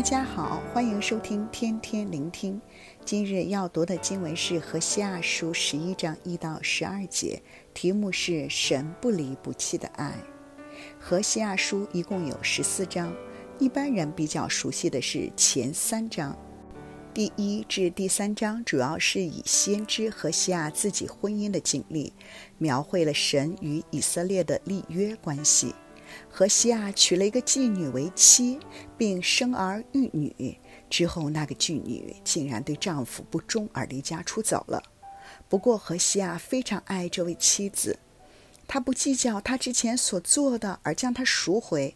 大家好，欢迎收听天天聆听。今日要读的经文是《何西阿书》十一章一到十二节，题目是“神不离不弃的爱”。何西阿书一共有十四章，一般人比较熟悉的是前三章。第一至第三章主要是以先知何西阿自己婚姻的经历，描绘了神与以色列的立约关系。何西亚娶了一个妓女为妻，并生儿育女。之后，那个妓女竟然对丈夫不忠而离家出走了。不过，何西亚非常爱这位妻子，他不计较他之前所做的，而将她赎回。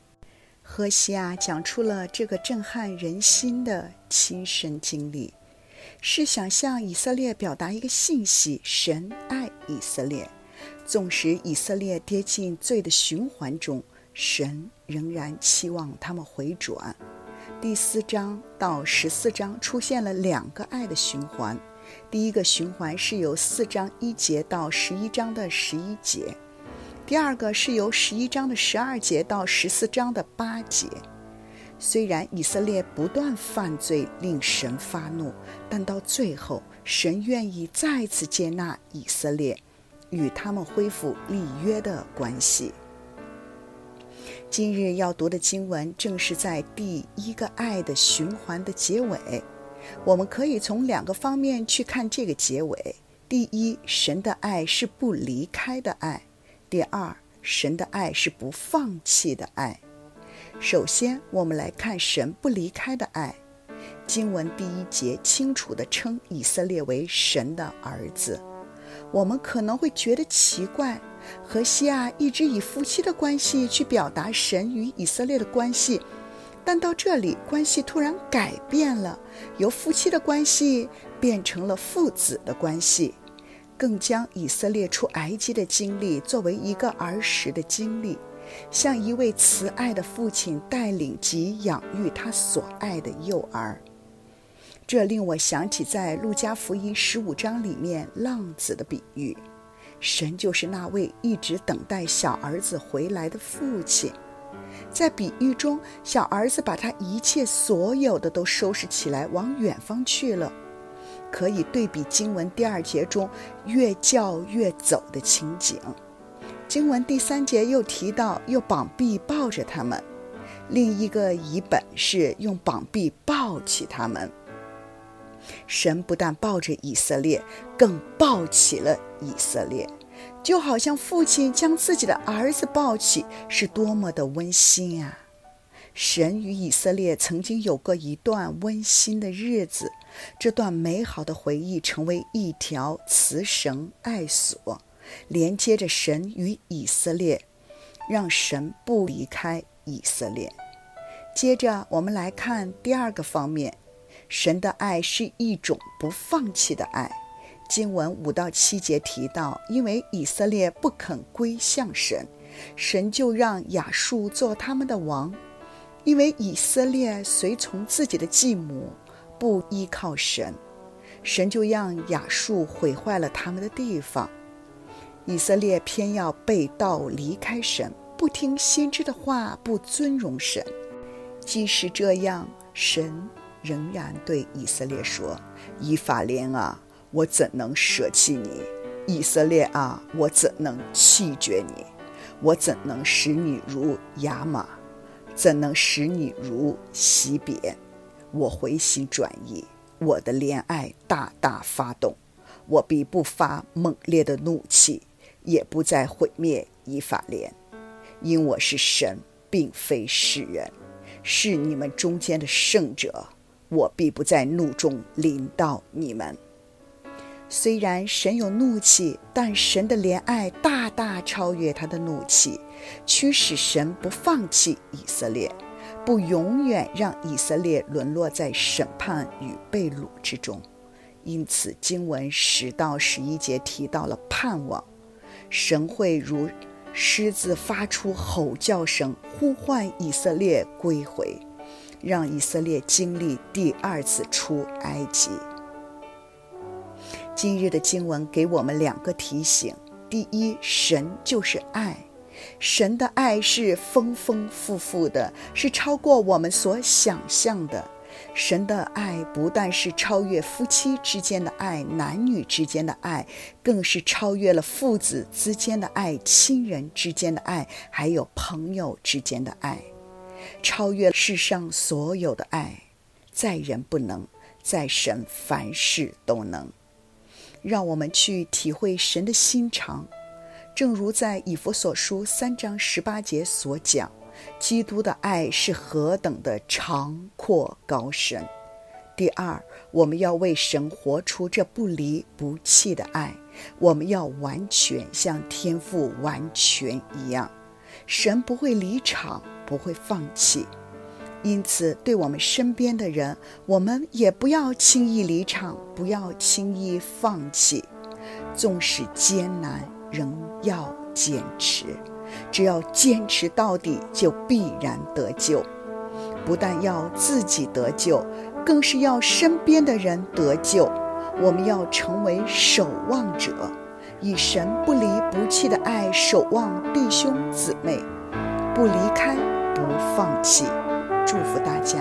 何西亚讲出了这个震撼人心的亲身经历，是想向以色列表达一个信息：神爱以色列，纵使以色列跌进罪的循环中。神仍然期望他们回转。第四章到十四章出现了两个爱的循环。第一个循环是由四章一节到十一章的十一节，第二个是由十一章的十二节到十四章的八节。虽然以色列不断犯罪，令神发怒，但到最后，神愿意再次接纳以色列，与他们恢复立约的关系。今日要读的经文正是在第一个爱的循环的结尾。我们可以从两个方面去看这个结尾：第一，神的爱是不离开的爱；第二，神的爱是不放弃的爱。首先，我们来看神不离开的爱。经文第一节清楚地称以色列为神的儿子。我们可能会觉得奇怪。何西亚一直以夫妻的关系去表达神与以色列的关系，但到这里关系突然改变了，由夫妻的关系变成了父子的关系，更将以色列出埃及的经历作为一个儿时的经历，像一位慈爱的父亲带领及养育他所爱的幼儿。这令我想起在路加福音十五章里面浪子的比喻。神就是那位一直等待小儿子回来的父亲，在比喻中，小儿子把他一切所有的都收拾起来，往远方去了。可以对比经文第二节中越叫越走的情景。经文第三节又提到，用膀臂抱着他们，另一个译本是用膀臂抱起他们。神不但抱着以色列，更抱起了以色列，就好像父亲将自己的儿子抱起，是多么的温馨啊！神与以色列曾经有过一段温馨的日子，这段美好的回忆成为一条慈绳爱索，连接着神与以色列，让神不离开以色列。接着，我们来看第二个方面。神的爱是一种不放弃的爱。经文五到七节提到，因为以色列不肯归向神，神就让亚述做他们的王；因为以色列随从自己的继母，不依靠神，神就让亚述毁坏了他们的地方。以色列偏要背道离开神，不听先知的话，不尊荣神。即使这样，神。仍然对以色列说：“以法莲啊，我怎能舍弃你？以色列啊，我怎能弃绝你？我怎能使你如雅玛？怎能使你如西别？我回心转意，我的怜爱大大发动，我必不发猛烈的怒气，也不再毁灭以法莲，因我是神，并非世人，是你们中间的圣者。”我必不在怒中临到你们。虽然神有怒气，但神的怜爱大大超越他的怒气，驱使神不放弃以色列，不永远让以色列沦落在审判与被掳之中。因此，经文十到十一节提到了盼望，神会如狮子发出吼叫声，呼唤以色列归回。让以色列经历第二次出埃及。今日的经文给我们两个提醒：第一，神就是爱，神的爱是丰丰富富的，是超过我们所想象的。神的爱不但是超越夫妻之间的爱、男女之间的爱，更是超越了父子之间的爱、亲人之间的爱，还有朋友之间的爱，超越世上所有的爱。在人不能，在神凡事都能。让我们去体会神的心肠，正如在以弗所书三章十八节所讲。基督的爱是何等的长阔高深。第二，我们要为神活出这不离不弃的爱，我们要完全像天父完全一样。神不会离场，不会放弃。因此，对我们身边的人，我们也不要轻易离场，不要轻易放弃。纵使艰难，仍要坚持。只要坚持到底，就必然得救。不但要自己得救，更是要身边的人得救。我们要成为守望者，以神不离不弃的爱守望弟兄姊妹，不离开，不放弃。祝福大家。